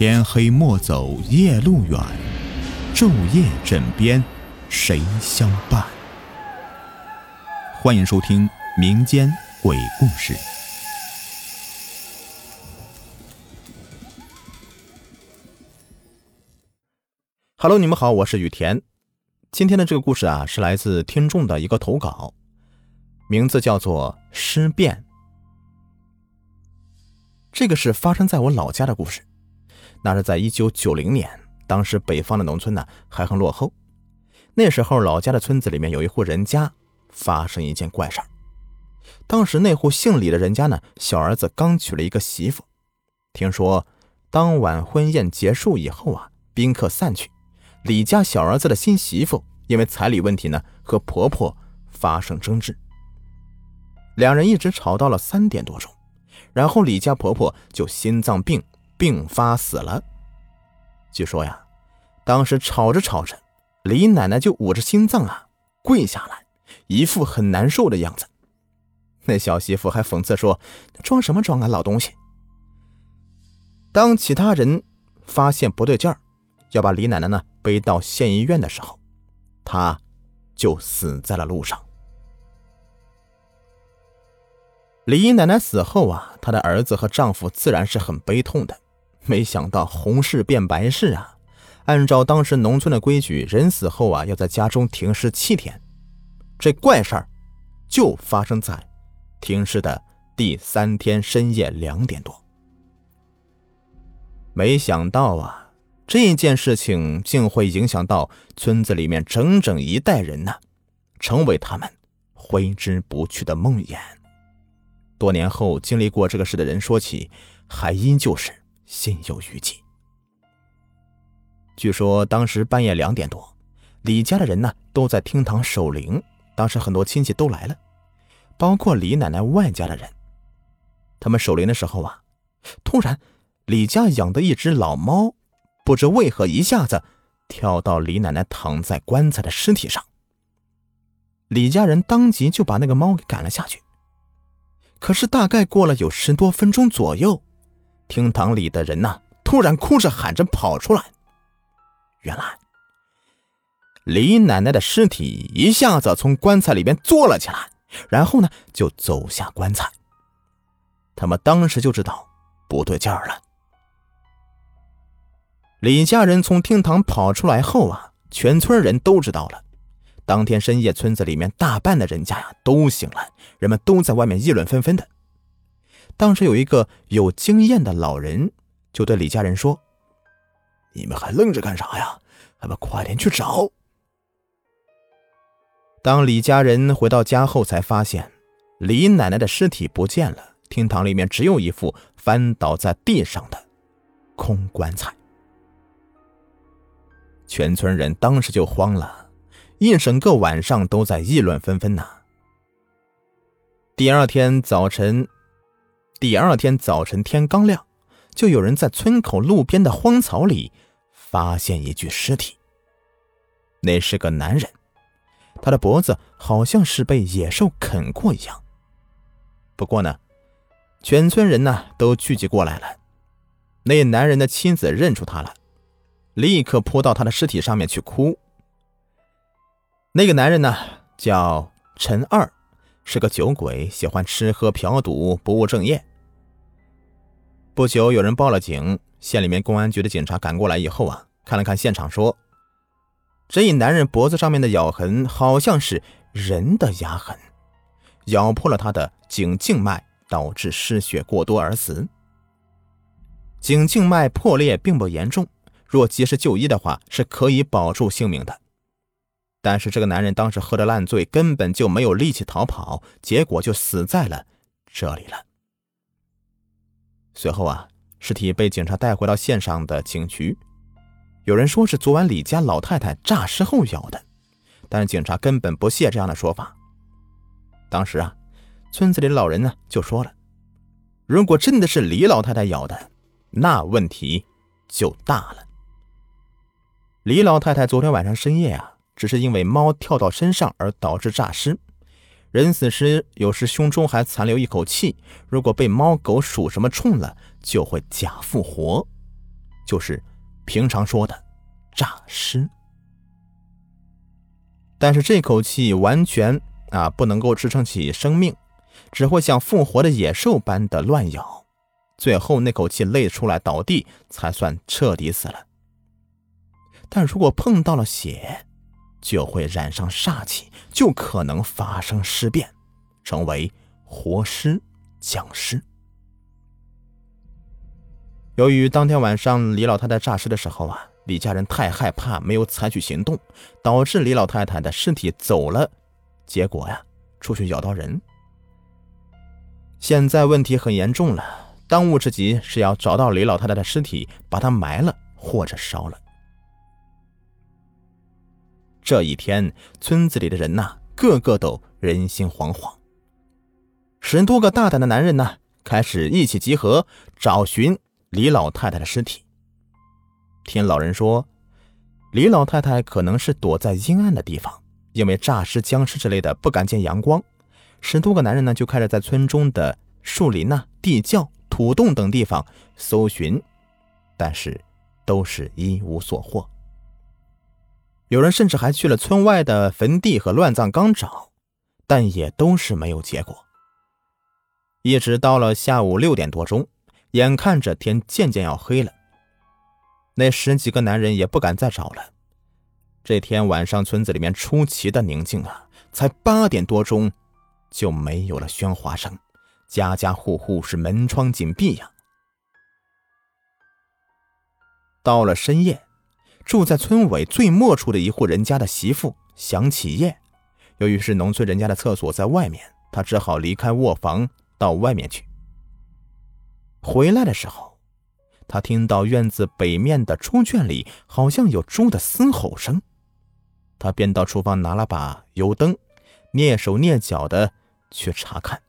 天黑莫走夜路远，昼夜枕边谁相伴？欢迎收听民间鬼故事。Hello，你们好，我是雨田。今天的这个故事啊，是来自听众的一个投稿，名字叫做《尸变》。这个是发生在我老家的故事。那是在一九九零年，当时北方的农村呢还很落后。那时候老家的村子里面有一户人家发生一件怪事儿。当时那户姓李的人家呢，小儿子刚娶了一个媳妇。听说当晚婚宴结束以后啊，宾客散去，李家小儿子的新媳妇因为彩礼问题呢和婆婆发生争执，两人一直吵到了三点多钟，然后李家婆婆就心脏病。病发死了。据说呀，当时吵着吵着，李奶奶就捂着心脏啊跪下来，一副很难受的样子。那小媳妇还讽刺说：“装什么装啊，老东西！”当其他人发现不对劲儿，要把李奶奶呢背到县医院的时候，她就死在了路上。李奶奶死后啊，她的儿子和丈夫自然是很悲痛的。没想到红事变白事啊！按照当时农村的规矩，人死后啊要在家中停尸七天。这怪事儿就发生在停尸的第三天深夜两点多。没想到啊，这件事情竟会影响到村子里面整整一代人呢，成为他们挥之不去的梦魇。多年后经历过这个事的人说起，还依旧是。心有余悸。据说当时半夜两点多，李家的人呢都在厅堂守灵。当时很多亲戚都来了，包括李奶奶外家的人。他们守灵的时候啊，突然李家养的一只老猫，不知为何一下子跳到李奶奶躺在棺材的尸体上。李家人当即就把那个猫给赶了下去。可是大概过了有十多分钟左右。厅堂里的人呐，突然哭着喊着跑出来。原来，李奶奶的尸体一下子从棺材里边坐了起来，然后呢，就走下棺材。他们当时就知道不对劲儿了。李家人从厅堂跑出来后啊，全村人都知道了。当天深夜，村子里面大半的人家呀都醒了，人们都在外面议论纷纷的。当时有一个有经验的老人，就对李家人说：“你们还愣着干啥呀？咱们快点去找。”当李家人回到家后，才发现李奶奶的尸体不见了，厅堂里面只有一副翻倒在地上的空棺材。全村人当时就慌了，一整个晚上都在议论纷纷呐。第二天早晨。第二天早晨，天刚亮，就有人在村口路边的荒草里发现一具尸体。那是个男人，他的脖子好像是被野兽啃过一样。不过呢，全村人呢都聚集过来了。那男人的妻子认出他了，立刻扑到他的尸体上面去哭。那个男人呢叫陈二，是个酒鬼，喜欢吃喝嫖赌，不务正业。不久，有人报了警，县里面公安局的警察赶过来以后啊，看了看现场，说：“这一男人脖子上面的咬痕好像是人的牙痕，咬破了他的颈静脉，导致失血过多而死。颈静脉破裂并不严重，若及时就医的话是可以保住性命的。但是这个男人当时喝得烂醉，根本就没有力气逃跑，结果就死在了这里了。”随后啊，尸体被警察带回到县上的警局。有人说是昨晚李家老太太诈尸后咬的，但是警察根本不屑这样的说法。当时啊，村子里的老人呢就说了：“如果真的是李老太太咬的，那问题就大了。”李老太太昨天晚上深夜啊，只是因为猫跳到身上而导致诈尸。人死时有时胸中还残留一口气，如果被猫狗属什么冲了，就会假复活。就是平常说的诈尸。但是这口气完全啊不能够支撑起生命，只会像复活的野兽般的乱咬，最后那口气累出来倒地，才算彻底死了。但如果碰到了血，就会染上煞气，就可能发生尸变，成为活尸、僵尸。由于当天晚上李老太太诈尸的时候啊，李家人太害怕，没有采取行动，导致李老太太的尸体走了，结果呀，出去咬到人。现在问题很严重了，当务之急是要找到李老太太的尸体，把她埋了或者烧了。这一天，村子里的人呐，个个都人心惶惶。十多个大胆的男人呢，开始一起集合找寻李老太太的尸体。听老人说，李老太太可能是躲在阴暗的地方，因为诈尸、僵尸之类的不敢见阳光。十多个男人呢，就开始在村中的树林呐、地窖、土洞等地方搜寻，但是都是一无所获。有人甚至还去了村外的坟地和乱葬岗找，但也都是没有结果。一直到了下午六点多钟，眼看着天渐渐要黑了，那十几个男人也不敢再找了。这天晚上，村子里面出奇的宁静啊！才八点多钟，就没有了喧哗声，家家户户是门窗紧闭呀。到了深夜。住在村尾最末处的一户人家的媳妇想起夜，由于是农村人家的厕所在外面，她只好离开卧房到外面去。回来的时候，她听到院子北面的猪圈里好像有猪的嘶吼声，她便到厨房拿了把油灯，蹑手蹑脚的去查看。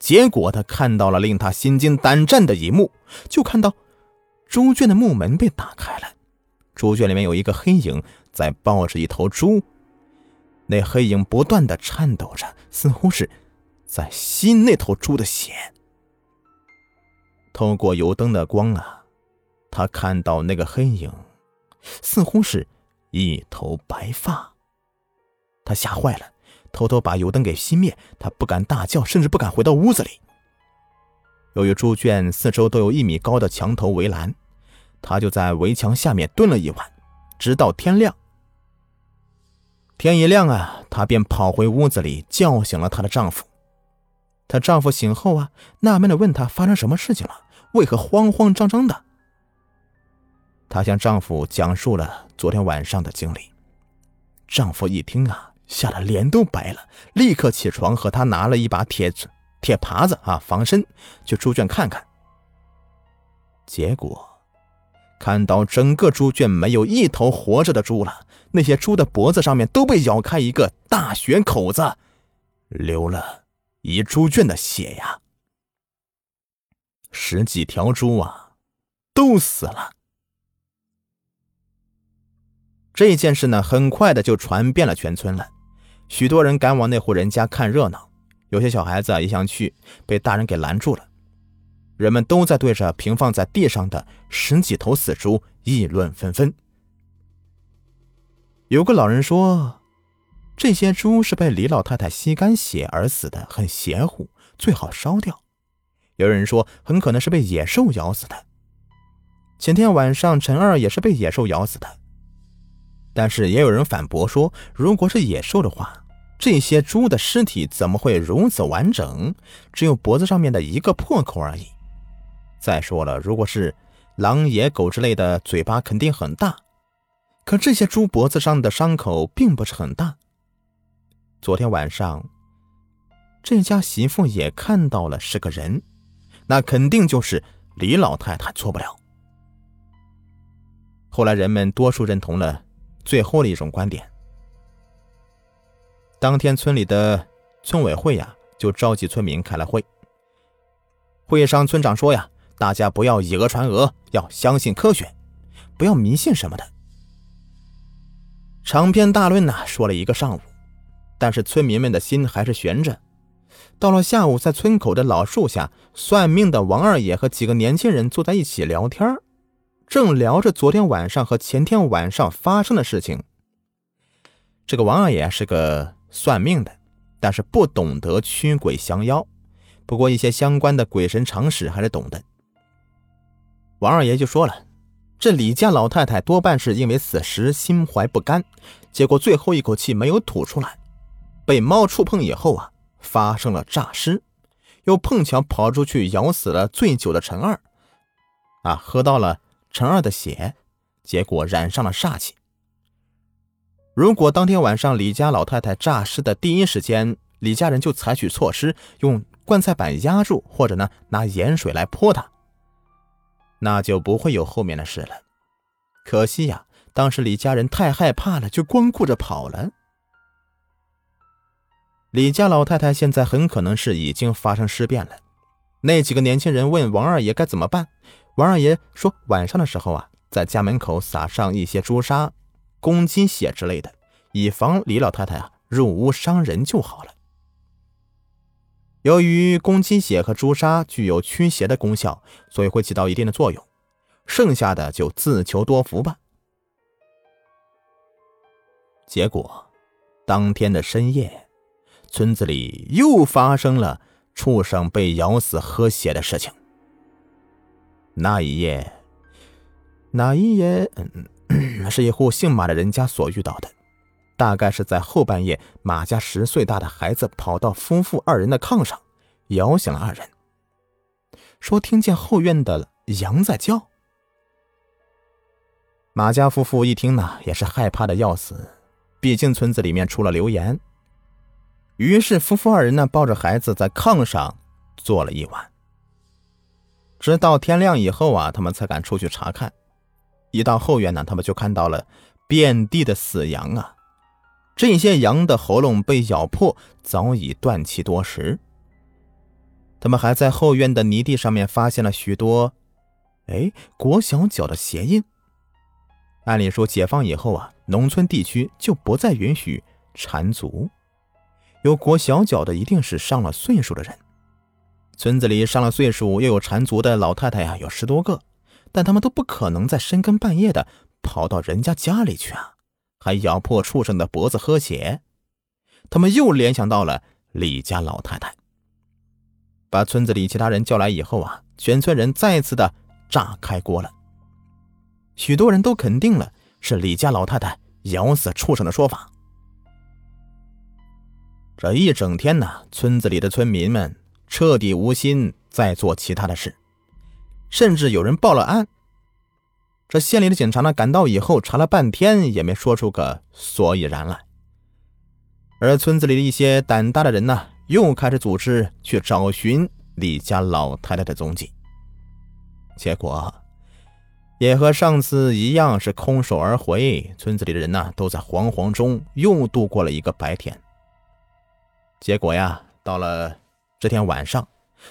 结果他看到了令他心惊胆战的一幕，就看到。猪圈的木门被打开了，猪圈里面有一个黑影在抱着一头猪，那黑影不断的颤抖着，似乎是在吸那头猪的血。透过油灯的光啊，他看到那个黑影似乎是一头白发，他吓坏了，偷偷把油灯给熄灭，他不敢大叫，甚至不敢回到屋子里。由于猪圈四周都有一米高的墙头围栏。她就在围墙下面蹲了一晚，直到天亮。天一亮啊，她便跑回屋子里叫醒了她的丈夫。她丈夫醒后啊，纳闷的问她发生什么事情了，为何慌慌张张的？她向丈夫讲述了昨天晚上的经历。丈夫一听啊，吓得脸都白了，立刻起床和她拿了一把铁子铁耙子啊，防身，去猪圈看看。结果。看到整个猪圈没有一头活着的猪了，那些猪的脖子上面都被咬开一个大血口子，流了一猪圈的血呀！十几条猪啊，都死了。这件事呢，很快的就传遍了全村了，许多人赶往那户人家看热闹，有些小孩子也想去，被大人给拦住了。人们都在对着平放在地上的十几头死猪议论纷纷。有个老人说：“这些猪是被李老太太吸干血而死的，很邪乎，最好烧掉。”有人说：“很可能是被野兽咬死的。”前天晚上陈二也是被野兽咬死的。但是也有人反驳说：“如果是野兽的话，这些猪的尸体怎么会如此完整？只有脖子上面的一个破口而已。”再说了，如果是狼、野狗之类的，嘴巴肯定很大。可这些猪脖子上的伤口并不是很大。昨天晚上，这家媳妇也看到了是个人，那肯定就是李老太太，错不了。后来人们多数认同了最后的一种观点。当天村里的村委会呀，就召集村民开了会。会上，村长说呀。大家不要以讹传讹，要相信科学，不要迷信什么的。长篇大论呢，说了一个上午，但是村民们的心还是悬着，到了下午，在村口的老树下，算命的王二爷和几个年轻人坐在一起聊天，正聊着昨天晚上和前天晚上发生的事情。这个王二爷是个算命的，但是不懂得驱鬼降妖，不过一些相关的鬼神常识还是懂的。王二爷就说了，这李家老太太多半是因为死时心怀不甘，结果最后一口气没有吐出来，被猫触碰以后啊。发生了诈尸，又碰巧跑出去咬死了醉酒的陈二，啊，喝到了陈二的血，结果染上了煞气。如果当天晚上李家老太太诈尸的第一时间，李家人就采取措施，用棺材板压住，或者呢拿盐水来泼她，那就不会有后面的事了。可惜呀，当时李家人太害怕了，就光顾着跑了。李家老太太现在很可能是已经发生尸变了。那几个年轻人问王二爷该怎么办，王二爷说晚上的时候啊，在家门口撒上一些朱砂、公鸡血之类的，以防李老太太啊入屋伤人就好了。由于公鸡血和朱砂具有驱邪的功效，所以会起到一定的作用。剩下的就自求多福吧。结果，当天的深夜。村子里又发生了畜生被咬死喝血的事情。那一夜，那一夜，是一户姓马的人家所遇到的。大概是在后半夜，马家十岁大的孩子跑到夫妇二人的炕上，摇醒了二人，说听见后院的羊在叫。马家夫妇一听呢，也是害怕的要死，毕竟村子里面出了流言。于是，夫妇二人呢抱着孩子在炕上坐了一晚，直到天亮以后啊，他们才敢出去查看。一到后院呢，他们就看到了遍地的死羊啊，这些羊的喉咙被咬破，早已断气多时。他们还在后院的泥地上面发现了许多，哎，裹小脚的鞋印。按理说，解放以后啊，农村地区就不再允许缠足。有裹小脚的一定是上了岁数的人，村子里上了岁数又有缠足的老太太呀，有十多个，但他们都不可能在深更半夜的跑到人家家里去啊，还咬破畜生的脖子喝血。他们又联想到了李家老太太，把村子里其他人叫来以后啊，全村人再次的炸开锅了，许多人都肯定了是李家老太太咬死畜生的说法。这一整天呢，村子里的村民们彻底无心再做其他的事，甚至有人报了案。这县里的警察呢，赶到以后查了半天，也没说出个所以然来。而村子里的一些胆大的人呢，又开始组织去找寻李家老太太的踪迹。结果也和上次一样，是空手而回。村子里的人呢，都在惶惶中又度过了一个白天。结果呀，到了这天晚上，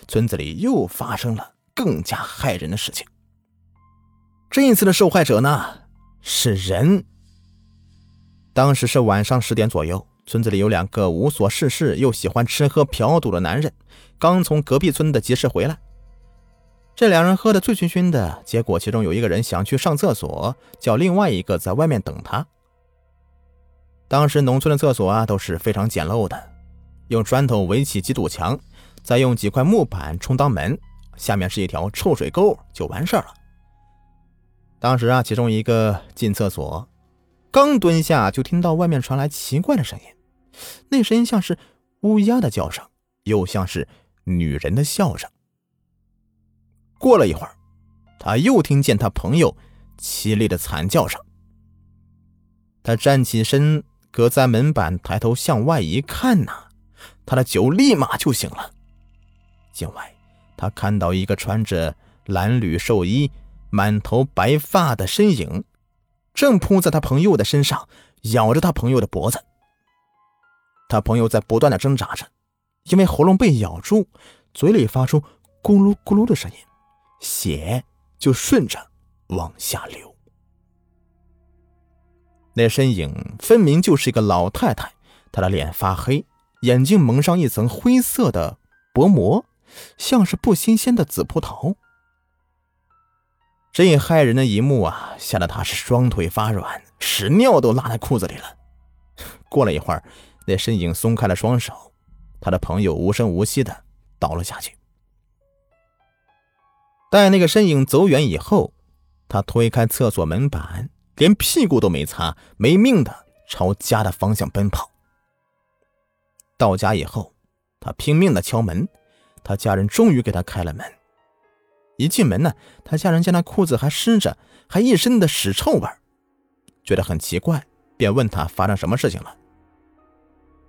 村子里又发生了更加骇人的事情。这一次的受害者呢是人。当时是晚上十点左右，村子里有两个无所事事又喜欢吃喝嫖赌的男人，刚从隔壁村的集市回来。这两人喝得醉醺醺的，结果其中有一个人想去上厕所，叫另外一个在外面等他。当时农村的厕所啊都是非常简陋的。用砖头围起几堵墙，再用几块木板充当门，下面是一条臭水沟，就完事儿了。当时啊，其中一个进厕所，刚蹲下，就听到外面传来奇怪的声音，那声音像是乌鸦的叫声，又像是女人的笑声。过了一会儿，他又听见他朋友凄厉的惨叫声。他站起身，隔在门板，抬头向外一看呐。他的酒立马就醒了。境外，他看到一个穿着蓝缕寿衣、满头白发的身影，正扑在他朋友的身上，咬着他朋友的脖子。他朋友在不断的挣扎着，因为喉咙被咬住，嘴里发出咕噜咕噜的声音，血就顺着往下流。那身影分明就是一个老太太，她的脸发黑。眼睛蒙上一层灰色的薄膜，像是不新鲜的紫葡萄。这骇人的一幕啊，吓得他是双腿发软，屎尿都拉在裤子里了。过了一会儿，那身影松开了双手，他的朋友无声无息的倒了下去。待那个身影走远以后，他推开厕所门板，连屁股都没擦，没命的朝家的方向奔跑。到家以后，他拼命的敲门，他家人终于给他开了门。一进门呢，他家人见他裤子还湿着，还一身的屎臭味觉得很奇怪，便问他发生什么事情了。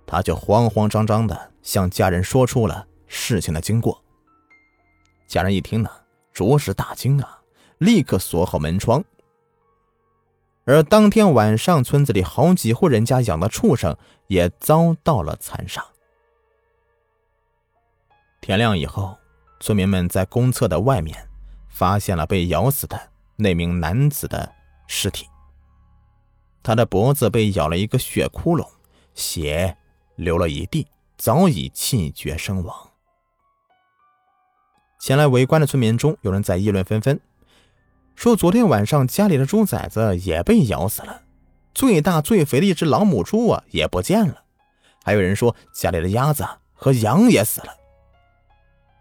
他就慌慌张张的向家人说出了事情的经过。家人一听呢，着实大惊啊，立刻锁好门窗。而当天晚上，村子里好几户人家养的畜生也遭到了残杀。天亮以后。村民们在公厕的外面发现了被咬死的那名男子的尸体，他的脖子被咬了一个血窟窿，血流了一地，早已气绝身亡。前来围观的村民中，有人在议论纷纷，说昨天晚上家里的猪崽子也被咬死了，最大最肥的一只老母猪啊也不见了，还有人说家里的鸭子和羊也死了。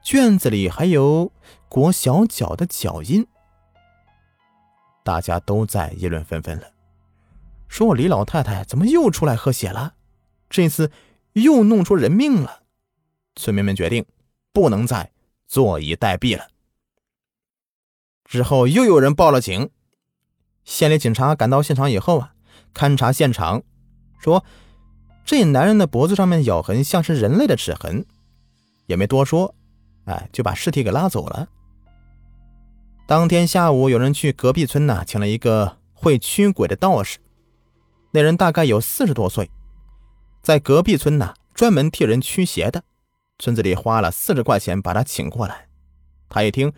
卷子里还有裹小脚的脚印，大家都在议论纷纷了，说我李老太太怎么又出来喝血了？这次又弄出人命了。村民们决定不能再坐以待毙了。之后又有人报了警，县里警察赶到现场以后啊，勘察现场，说这男人的脖子上面咬痕像是人类的齿痕，也没多说。哎，就把尸体给拉走了。当天下午，有人去隔壁村呢，请了一个会驱鬼的道士。那人大概有四十多岁，在隔壁村呢，专门替人驱邪的。村子里花了四十块钱把他请过来。他一听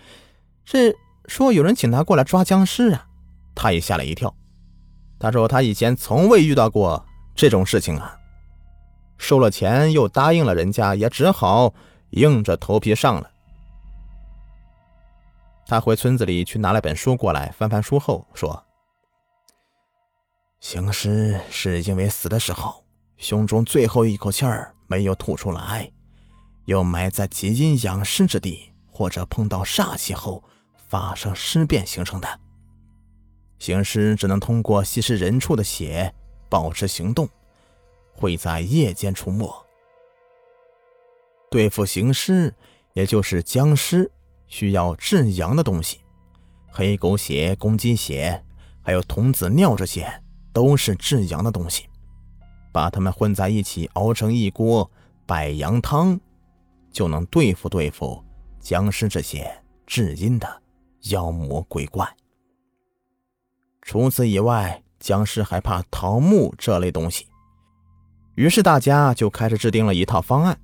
是说有人请他过来抓僵尸啊，他也吓了一跳。他说他以前从未遇到过这种事情啊，收了钱又答应了人家，也只好。硬着头皮上了。他回村子里去拿了本书过来，翻翻书后说：“行尸是因为死的时候胸中最后一口气儿没有吐出来，又埋在极阴养尸之地，或者碰到煞气后发生尸变形成的。行尸只能通过吸食人畜的血保持行动，会在夜间出没。”对付行尸，也就是僵尸，需要至阳的东西，黑狗血、公鸡血，还有童子尿，这些都是至阳的东西。把它们混在一起，熬成一锅百阳汤，就能对付对付僵尸这些至阴的妖魔鬼怪。除此以外，僵尸还怕桃木这类东西，于是大家就开始制定了一套方案。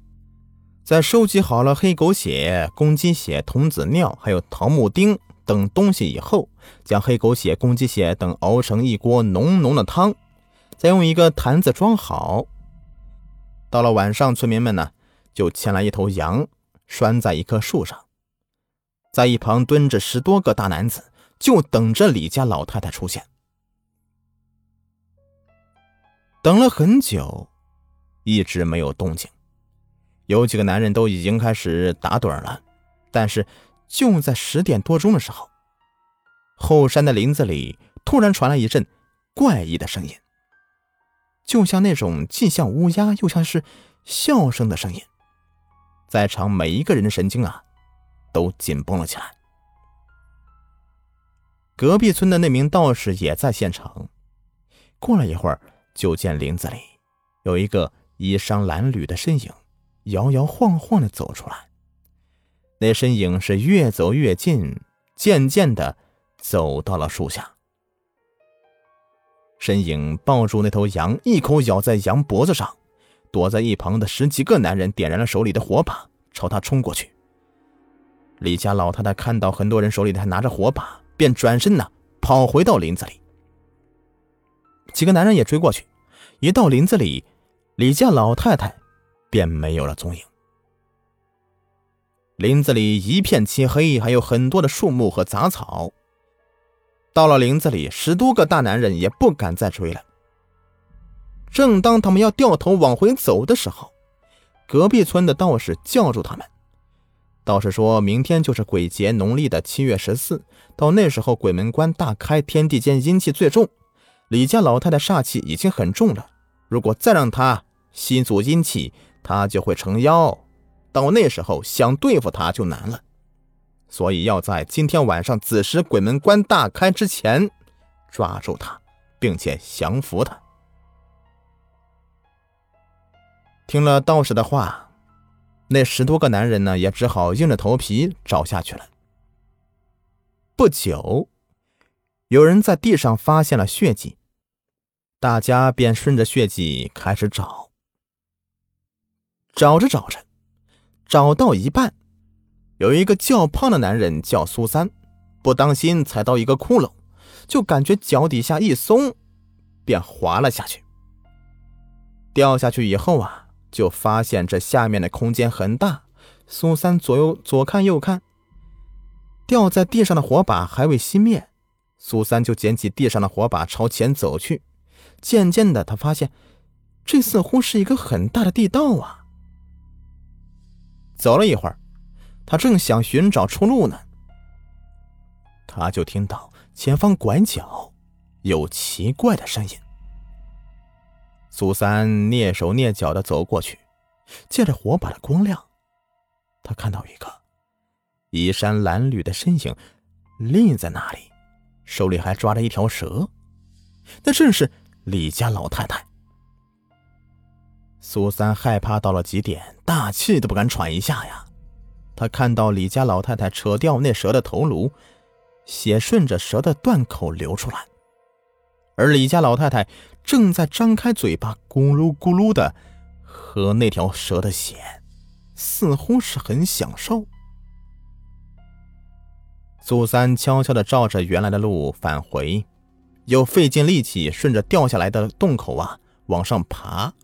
在收集好了黑狗血、公鸡血、童子尿，还有桃木钉等东西以后，将黑狗血、公鸡血等熬成一锅浓浓的汤，再用一个坛子装好。到了晚上，村民们呢就牵来一头羊，拴在一棵树上，在一旁蹲着十多个大男子，就等着李家老太太出现。等了很久，一直没有动静。有几个男人都已经开始打盹了，但是就在十点多钟的时候，后山的林子里突然传来一阵怪异的声音，就像那种既像乌鸦又像是笑声的声音，在场每一个人的神经啊都紧绷了起来。隔壁村的那名道士也在现场，过了一会儿，就见林子里有一个衣衫褴褛的身影。摇摇晃晃的走出来，那身影是越走越近，渐渐的走到了树下。身影抱住那头羊，一口咬在羊脖子上。躲在一旁的十几个男人点燃了手里的火把，朝他冲过去。李家老太太看到很多人手里还拿着火把，便转身呢跑回到林子里。几个男人也追过去，一到林子里，李家老太太。便没有了踪影。林子里一片漆黑，还有很多的树木和杂草。到了林子里，十多个大男人也不敢再追了。正当他们要掉头往回走的时候，隔壁村的道士叫住他们。道士说：“明天就是鬼节，农历的七月十四。到那时候，鬼门关大开，天地间阴气最重。李家老太太煞气已经很重了，如果再让她吸足阴气，他就会成妖。到那时候，想对付他就难了。所以要在今天晚上子时，鬼门关大开之前抓住他，并且降服他。”听了道士的话。那十多个男人呢，也只好硬着头皮找下去了。不久，有人在地上发现了血迹，大家便顺着血迹开始找。找着找着，找到一半，有一个较胖的男人叫苏三，不当心踩到一个窟窿，就感觉脚底下一松，便滑了下去。掉下去以后啊。就发现这下面的空间很大，苏三左右左看右看，掉在地上的火把还未熄灭，苏三就捡起地上的火把朝前走去。渐渐的，他发现这似乎是一个很大的地道啊。走了一会儿，他正想寻找出路呢，他就听到前方拐角有奇怪的声音。苏三蹑手蹑脚的走过去，借着火把的光亮，他看到一个衣衫褴褛的身影立在那里，手里还抓着一条蛇，那正是李家老太太。苏三害怕到了极点，大气都不敢喘一下呀。他看到李家老太太扯掉那蛇的头颅，血顺着蛇的断口流出来。而李家老太太正在张开嘴巴，咕噜咕噜的喝那条蛇的血，似乎是很享受。苏三悄悄的照着原来的路返回，又费尽力气顺着掉下来的洞口啊往上爬，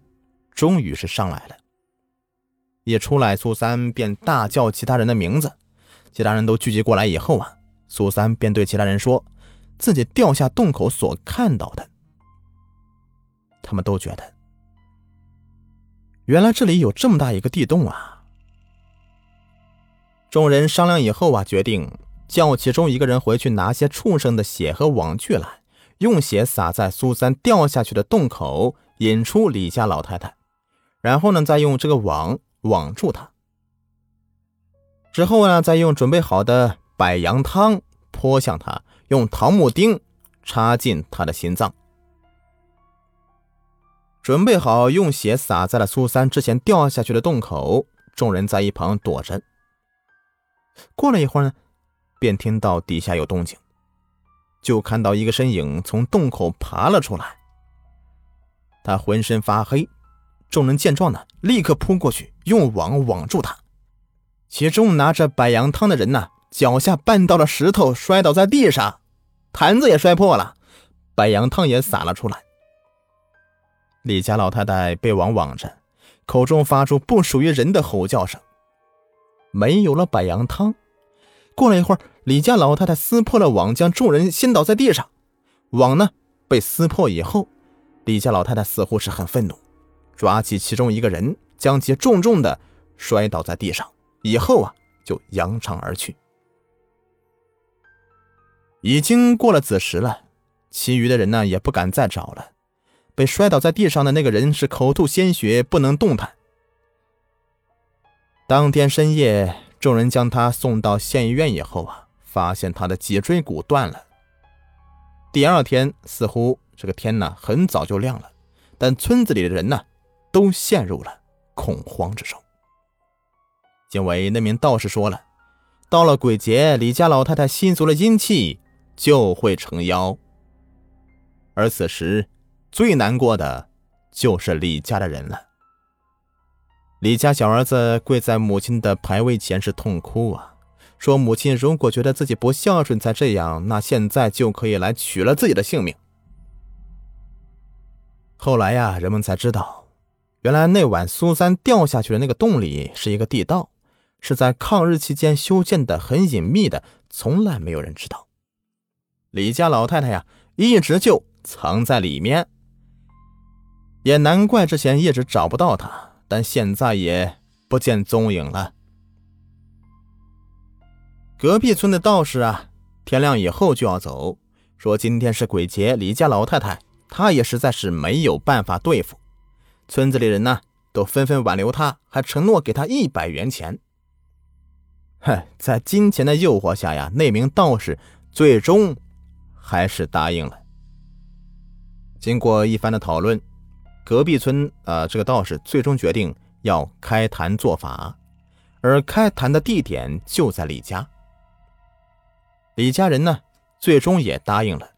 终于是上来了。一出来，苏三便大叫其他人的名字，其他人都聚集过来以后啊，苏三便对其他人说。自己掉下洞口所看到的，他们都觉得，原来这里有这么大一个地洞啊！众人商量以后啊，决定叫其中一个人回去拿些畜生的血和网具来，用血洒在苏三掉下去的洞口，引出李家老太太，然后呢，再用这个网网住他。之后呢，再用准备好的百羊汤泼向他。用桃木钉插进他的心脏，准备好用血洒在了苏三之前掉下去的洞口。众人在一旁躲着。过了一会儿呢，便听到底下有动静，就看到一个身影从洞口爬了出来。他浑身发黑，众人见状呢，立刻扑过去用网网住他。其中拿着百羊汤的人呢。脚下绊到了石头，摔倒在地上，坛子也摔破了，白羊汤也洒了出来。李家老太太被网网着，口中发出不属于人的吼叫声。没有了白羊汤，过了一会儿，李家老太太撕破了网，将众人掀倒在地上。网呢被撕破以后，李家老太太似乎是很愤怒，抓起其中一个人，将其重重的摔倒在地上，以后啊就扬长而去。已经过了子时了，其余的人呢也不敢再找了。被摔倒在地上的那个人是口吐鲜血，不能动弹。当天深夜，众人将他送到县医院以后啊，发现他的脊椎骨断了。第二天，似乎这个天呢很早就亮了，但村子里的人呢都陷入了恐慌之中。因为那名道士说了，到了鬼节，李家老太太吸足了阴气。就会成妖，而此时最难过的就是李家的人了。李家小儿子跪在母亲的牌位前是痛哭啊，说母亲如果觉得自己不孝顺才这样，那现在就可以来取了自己的性命。后来呀，人们才知道，原来那晚苏三掉下去的那个洞里是一个地道，是在抗日期间修建的，很隐秘的，从来没有人知道。李家老太太呀，一直就藏在里面，也难怪之前一直找不到她，但现在也不见踪影了。隔壁村的道士啊，天亮以后就要走，说今天是鬼节，李家老太太她也实在是没有办法对付。村子里人呢，都纷纷挽留他，还承诺给他一百元钱。嗨，在金钱的诱惑下呀，那名道士最终还是答应了。经过一番的讨论，隔壁村啊，这个道士最终决定要开坛做法，而开坛的地点就在李家。李家人呢，最终也答应了，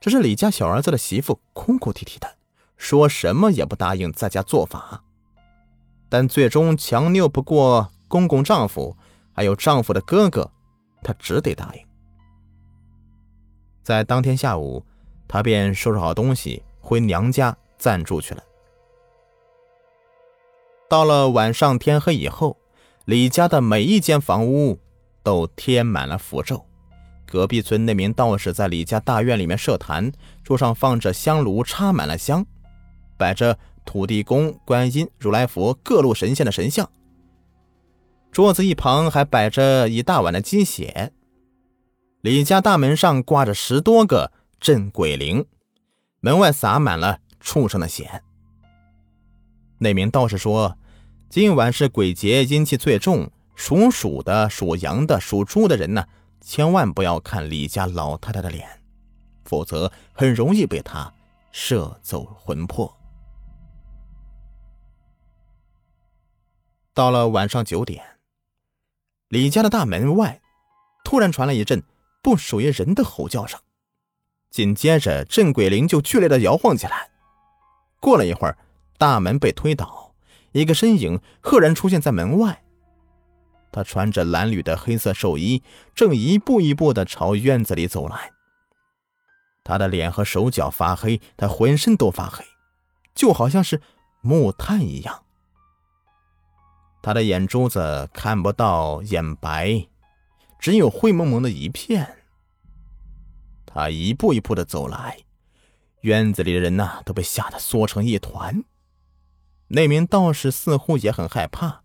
只是李家小儿子的媳妇哭哭啼啼的，说什么也不答应在家做法。但最终强拗不过公公丈夫，还有丈夫的哥哥，她只得答应。在当天下午，她便收拾好东西回娘家暂住去了。到了晚上天黑以后，李家的每一间房屋都贴满了符咒。隔壁村那名道士在李家大院里面设坛，桌上放着香炉，插满了香，摆着土地公、观音、如来佛各路神仙的神像。桌子一旁还摆着一大碗的鸡血。李家大门上挂着十多个镇鬼铃，门外洒满了畜生的血。那名道士说：“今晚是鬼节，阴气最重，属鼠的、属羊的、属猪的人呢。”千万不要看李家老太太的脸，否则很容易被她摄走魂魄。到了晚上九点，李家的大门外突然传来一阵不属于人的吼叫声，紧接着镇鬼铃就剧烈的摇晃起来。过了一会儿，大门被推倒，一个身影赫然出现在门外。他穿着蓝缕的黑色寿衣，正一步一步的朝院子里走来。他的脸和手脚发黑，他浑身都发黑，就好像是木炭一样。他的眼珠子看不到眼白，只有灰蒙蒙的一片。他一步一步的走来，院子里的人呐都被吓得缩成一团。那名道士似乎也很害怕。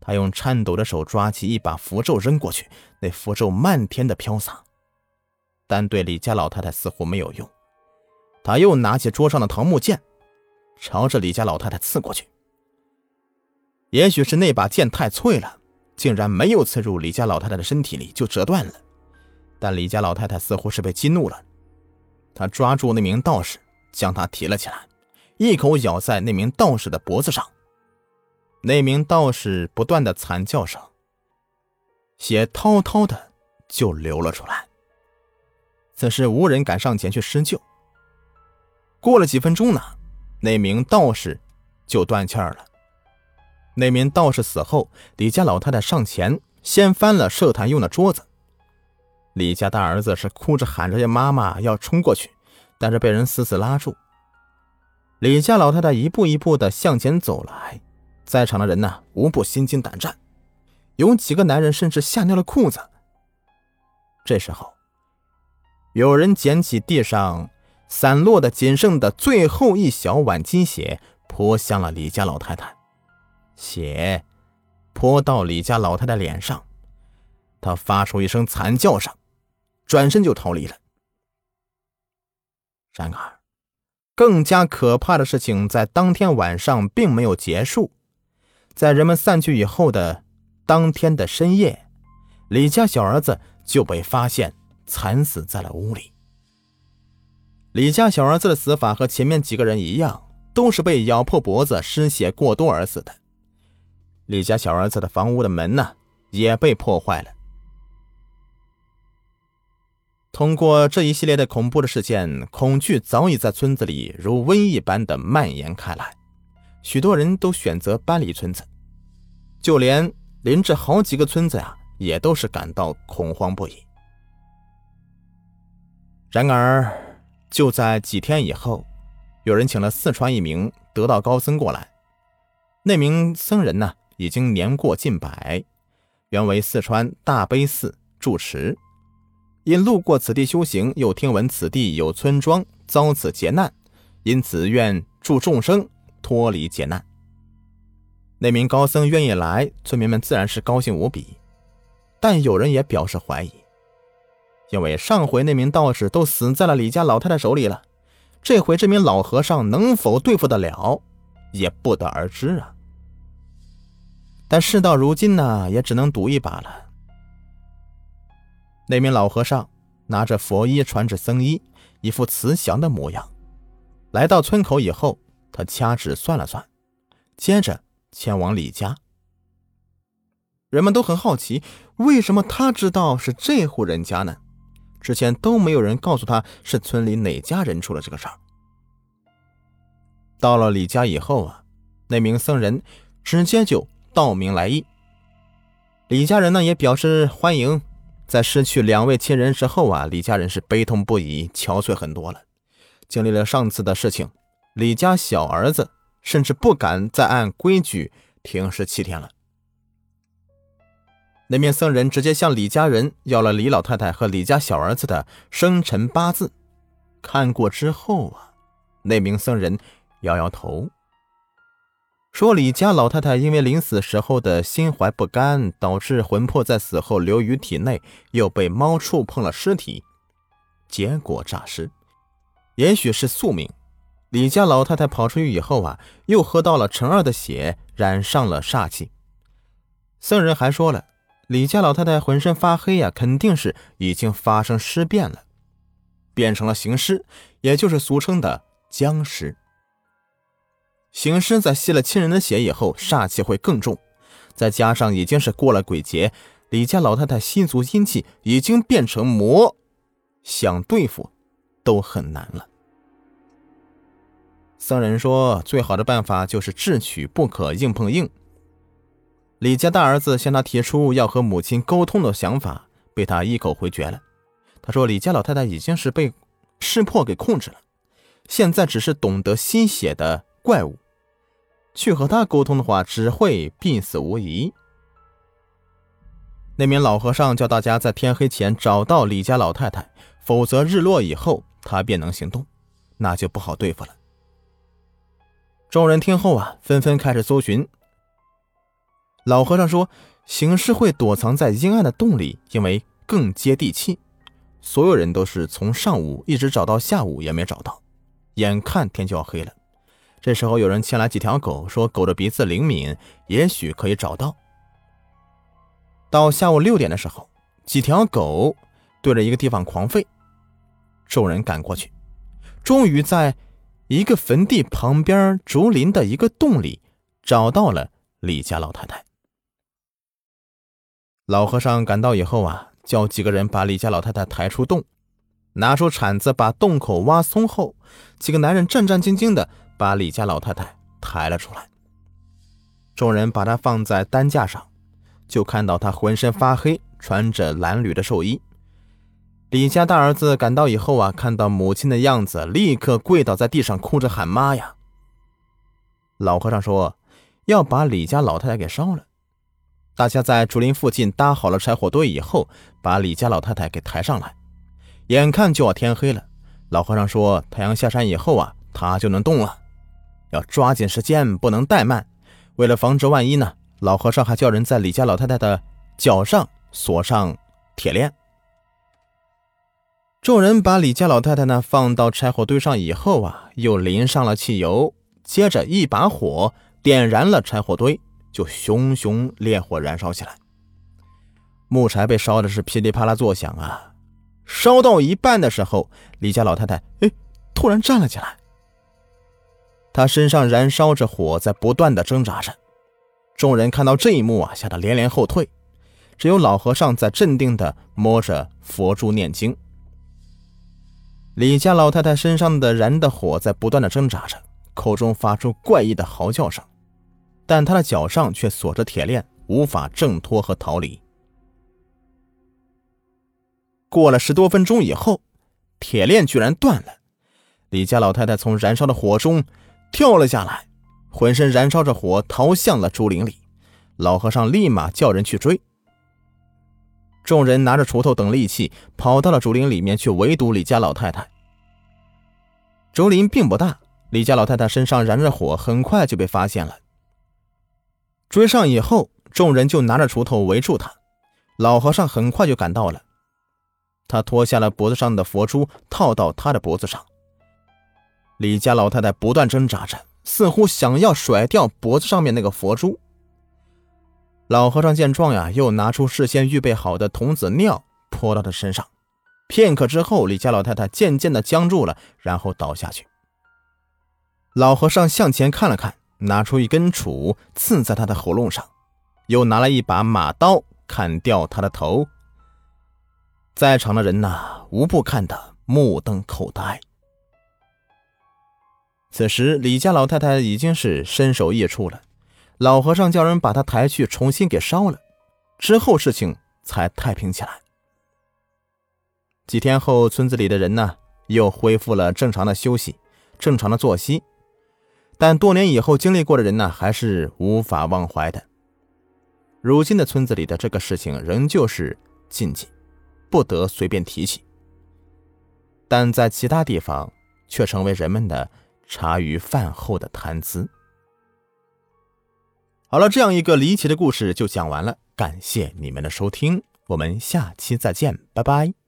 他用颤抖的手抓起一把符咒扔过去，那符咒漫天的飘洒，但对李家老太太似乎没有用。他又拿起桌上的桃木剑，朝着李家老太太刺过去。也许是那把剑太脆了，竟然没有刺入李家老太太的身体里，就折断了。但李家老太太似乎是被激怒了，她抓住那名道士，将他提了起来，一口咬在那名道士的脖子上。那名道士不断的惨叫声，血滔滔的就流了出来。此时无人敢上前去施救。过了几分钟呢，那名道士就断气儿了。那名道士死后，李家老太太上前掀翻了设坛用的桌子。李家大儿子是哭着喊着要妈妈，要冲过去，但是被人死死拉住。李家老太太一步一步的向前走来。在场的人呢，无不心惊胆战，有几个男人甚至吓尿了裤子。这时候，有人捡起地上散落的仅剩的最后一小碗鸡血，泼向了李家老太太，血泼到李家老太太脸上，她发出一声惨叫声，转身就逃离了。然而，更加可怕的事情在当天晚上并没有结束。在人们散去以后的当天的深夜，李家小儿子就被发现惨死在了屋里。李家小儿子的死法和前面几个人一样，都是被咬破脖子、失血过多而死的。李家小儿子的房屋的门呢，也被破坏了。通过这一系列的恐怖的事件，恐惧早已在村子里如瘟疫般的蔓延开来。许多人都选择搬离村子，就连邻着好几个村子呀，也都是感到恐慌不已。然而，就在几天以后，有人请了四川一名得道高僧过来。那名僧人呢，已经年过近百，原为四川大悲寺住持，因路过此地修行，又听闻此地有村庄遭此劫难，因此愿助众生脱离劫难。那名高僧愿意来，村民们自然是高兴无比。但有人也表示怀疑，因为上回那名道士都死在了李家老太太手里了，这回这名老和尚能否对付得了，也不得而知啊。但事到如今呢，也只能赌一把了。那名老和尚拿着佛衣穿着僧衣，一副慈祥的模样。来到村口以后，他掐指算了算，接着。前往李家，人们都很好奇，为什么他知道是这户人家呢？之前都没有人告诉他是村里哪家人出了这个事儿。到了李家以后啊，那名僧人直接就道明来意。李家人呢也表示欢迎。在失去两位亲人之后啊，李家人是悲痛不已，憔悴很多了。经历了上次的事情，李家小儿子。甚至不敢再按规矩停尸七天了。那名僧人直接向李家人要了李老太太和李家小儿子的生辰八字，看过之后啊，那名僧人摇摇头，说李家老太太因为临死时候的心怀不甘，导致魂魄在死后留于体内，又被猫触碰了尸体，结果诈尸，也许是宿命。李家老太太跑出去以后啊，又喝到了陈二的血，染上了煞气。僧人还说了，李家老太太浑身发黑呀，肯定是已经发生尸变了，变成了行尸，也就是俗称的僵尸。行尸在吸了亲人的血以后，煞气会更重，再加上已经是过了鬼节，李家老太太吸足阴气，已经变成魔，想对付都很难了。僧人说：“最好的办法就是智取，不可硬碰硬。”李家大儿子向他提出要和母亲沟通的想法，被他一口回绝了。他说：“李家老太太已经是被识破给控制了，现在只是懂得吸血的怪物，去和他沟通的话，只会必死无疑。”那名老和尚叫大家在天黑前找到李家老太太，否则日落以后他便能行动，那就不好对付了。众人听后啊，纷纷开始搜寻。老和尚说：“行尸会躲藏在阴暗的洞里，因为更接地气。”所有人都是从上午一直找到下午也没找到，眼看天就要黑了。这时候有人牵来几条狗，说狗的鼻子灵敏，也许可以找到。到下午六点的时候，几条狗对着一个地方狂吠，众人赶过去，终于在。一个坟地旁边竹林的一个洞里，找到了李家老太太。老和尚赶到以后啊，叫几个人把李家老太太抬出洞，拿出铲子把洞口挖松后，几个男人战战兢兢的把李家老太太抬了出来。众人把她放在担架上，就看到她浑身发黑，穿着蓝缕的寿衣。李家大儿子赶到以后啊，看到母亲的样子，立刻跪倒在地上，哭着喊妈呀。老和尚说要把李家老太太给烧了。大家在竹林附近搭好了柴火堆以后，把李家老太太给抬上来。眼看就要天黑了，老和尚说太阳下山以后啊，他就能动了，要抓紧时间，不能怠慢。为了防止万一呢，老和尚还叫人在李家老太太的脚上锁上铁链。众人把李家老太太呢放到柴火堆上以后啊，又淋上了汽油，接着一把火点燃了柴火堆，就熊熊烈火燃烧起来。木柴被烧的是噼里啪啦作响啊！烧到一半的时候，李家老太太哎，突然站了起来。他身上燃烧着火，在不断的挣扎着。众人看到这一幕啊，吓得连连后退，只有老和尚在镇定的摸着佛珠念经。李家老太太身上的燃的火在不断的挣扎着，口中发出怪异的嚎叫声，但她的脚上却锁着铁链，无法挣脱和逃离。过了十多分钟以后，铁链居然断了，李家老太太从燃烧的火中跳了下来，浑身燃烧着火，逃向了竹林里。老和尚立马叫人去追，众人拿着锄头等利器，跑到了竹林里面去围堵李家老太太。竹林并不大，李家老太太身上燃着火，很快就被发现了。追上以后，众人就拿着锄头围住他。老和尚很快就赶到了，他脱下了脖子上的佛珠，套到他的脖子上。李家老太太不断挣扎着，似乎想要甩掉脖子上面那个佛珠。老和尚见状呀，又拿出事先预备好的童子尿泼到他身上。片刻之后，李家老太太渐渐的僵住了，然后倒下去。老和尚向前看了看，拿出一根杵刺在他的喉咙上，又拿了一把马刀砍掉他的头。在场的人呐，无不看得目瞪口呆。此时，李家老太太已经是身首异处了。老和尚叫人把她抬去，重新给烧了，之后事情才太平起来。几天后，村子里的人呢，又恢复了正常的休息、正常的作息。但多年以后经历过的人呢，还是无法忘怀的。如今的村子里的这个事情，仍旧是禁忌，不得随便提起。但在其他地方，却成为人们的。茶余饭后的谈资。好了，这样一个离奇的故事就讲完了，感谢你们的收听，我们下期再见，拜拜。